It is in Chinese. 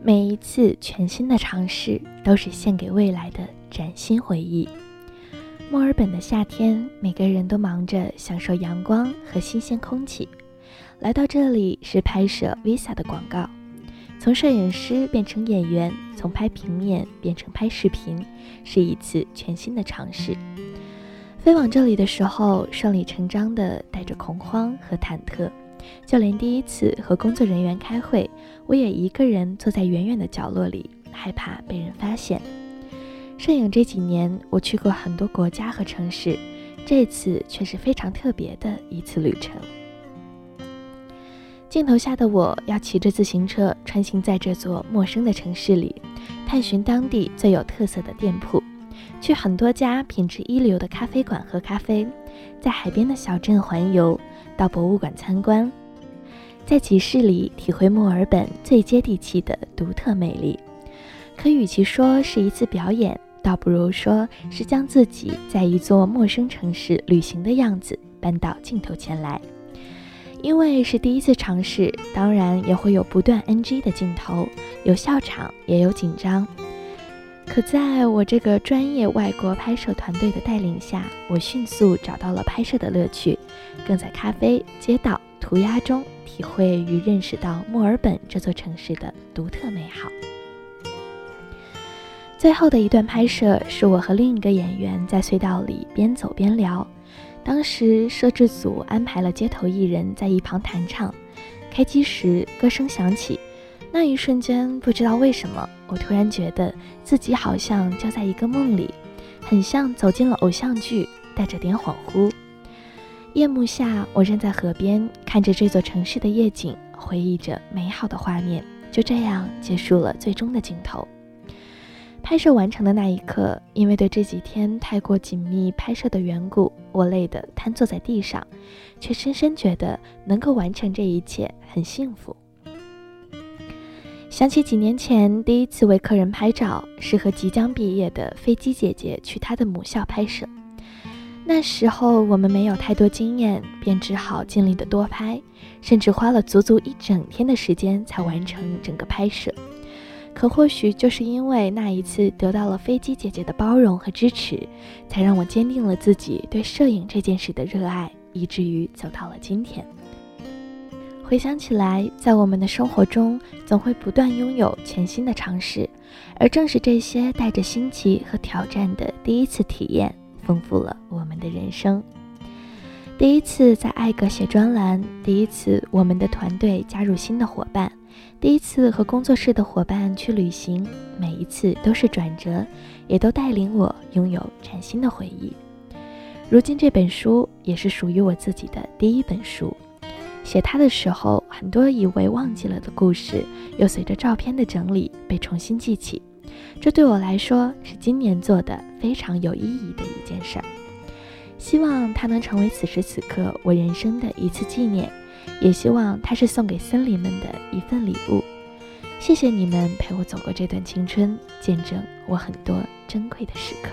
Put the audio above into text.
每一次全新的尝试都是献给未来的崭新回忆。墨尔本的夏天，每个人都忙着享受阳光和新鲜空气。来到这里是拍摄 Visa 的广告，从摄影师变成演员，从拍平面变成拍视频，是一次全新的尝试。飞往这里的时候，顺理成章的带着恐慌和忐忑。就连第一次和工作人员开会，我也一个人坐在远远的角落里，害怕被人发现。摄影这几年，我去过很多国家和城市，这次却是非常特别的一次旅程。镜头下的我要骑着自行车穿行在这座陌生的城市里，探寻当地最有特色的店铺，去很多家品质一流的咖啡馆喝咖啡，在海边的小镇环游。到博物馆参观，在集市里体会墨尔本最接地气的独特魅力。可与其说是一次表演，倒不如说是将自己在一座陌生城市旅行的样子搬到镜头前来。因为是第一次尝试，当然也会有不断 NG 的镜头，有笑场，也有紧张。可在我这个专业外国拍摄团队的带领下，我迅速找到了拍摄的乐趣，更在咖啡、街道、涂鸦中体会与认识到墨尔本这座城市的独特美好。最后的一段拍摄是我和另一个演员在隧道里边走边聊，当时摄制组安排了街头艺人在一旁弹唱，开机时歌声响起。那一瞬间，不知道为什么，我突然觉得自己好像就在一个梦里，很像走进了偶像剧，带着点恍惚。夜幕下，我站在河边，看着这座城市的夜景，回忆着美好的画面。就这样结束了最终的镜头。拍摄完成的那一刻，因为对这几天太过紧密拍摄的缘故，我累得瘫坐在地上，却深深觉得能够完成这一切很幸福。想起几年前第一次为客人拍照，是和即将毕业的飞机姐姐去她的母校拍摄。那时候我们没有太多经验，便只好尽力的多拍，甚至花了足足一整天的时间才完成整个拍摄。可或许就是因为那一次得到了飞机姐姐的包容和支持，才让我坚定了自己对摄影这件事的热爱，以至于走到了今天。回想起来，在我们的生活中，总会不断拥有全新的尝试，而正是这些带着新奇和挑战的第一次体验，丰富了我们的人生。第一次在艾格写专栏，第一次我们的团队加入新的伙伴，第一次和工作室的伙伴去旅行，每一次都是转折，也都带领我拥有崭新的回忆。如今这本书也是属于我自己的第一本书。写它的时候，很多以为忘记了的故事，又随着照片的整理被重新记起。这对我来说是今年做的非常有意义的一件事儿。希望它能成为此时此刻我人生的一次纪念，也希望它是送给森林们的一份礼物。谢谢你们陪我走过这段青春，见证我很多珍贵的时刻。